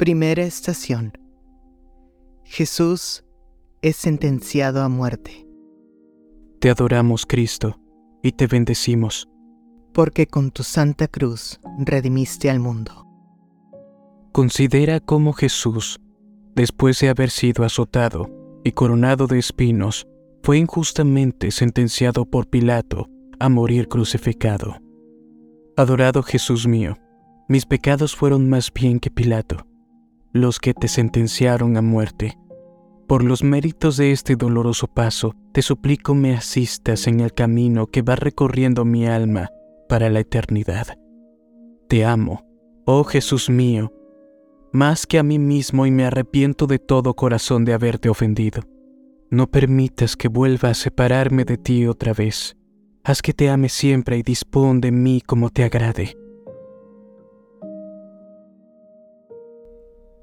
Primera estación. Jesús es sentenciado a muerte. Te adoramos, Cristo, y te bendecimos. Porque con tu santa cruz redimiste al mundo. Considera cómo Jesús, después de haber sido azotado y coronado de espinos, fue injustamente sentenciado por Pilato a morir crucificado. Adorado Jesús mío, mis pecados fueron más bien que Pilato los que te sentenciaron a muerte. Por los méritos de este doloroso paso, te suplico me asistas en el camino que va recorriendo mi alma para la eternidad. Te amo, oh Jesús mío, más que a mí mismo y me arrepiento de todo corazón de haberte ofendido. No permitas que vuelva a separarme de ti otra vez. Haz que te ame siempre y dispón de mí como te agrade.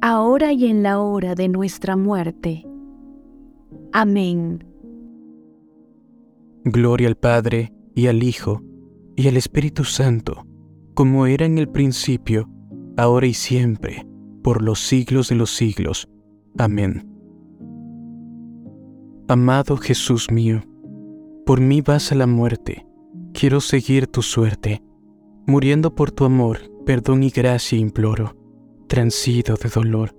ahora y en la hora de nuestra muerte. Amén. Gloria al Padre, y al Hijo, y al Espíritu Santo, como era en el principio, ahora y siempre, por los siglos de los siglos. Amén. Amado Jesús mío, por mí vas a la muerte, quiero seguir tu suerte, muriendo por tu amor, perdón y gracia imploro transido de dolor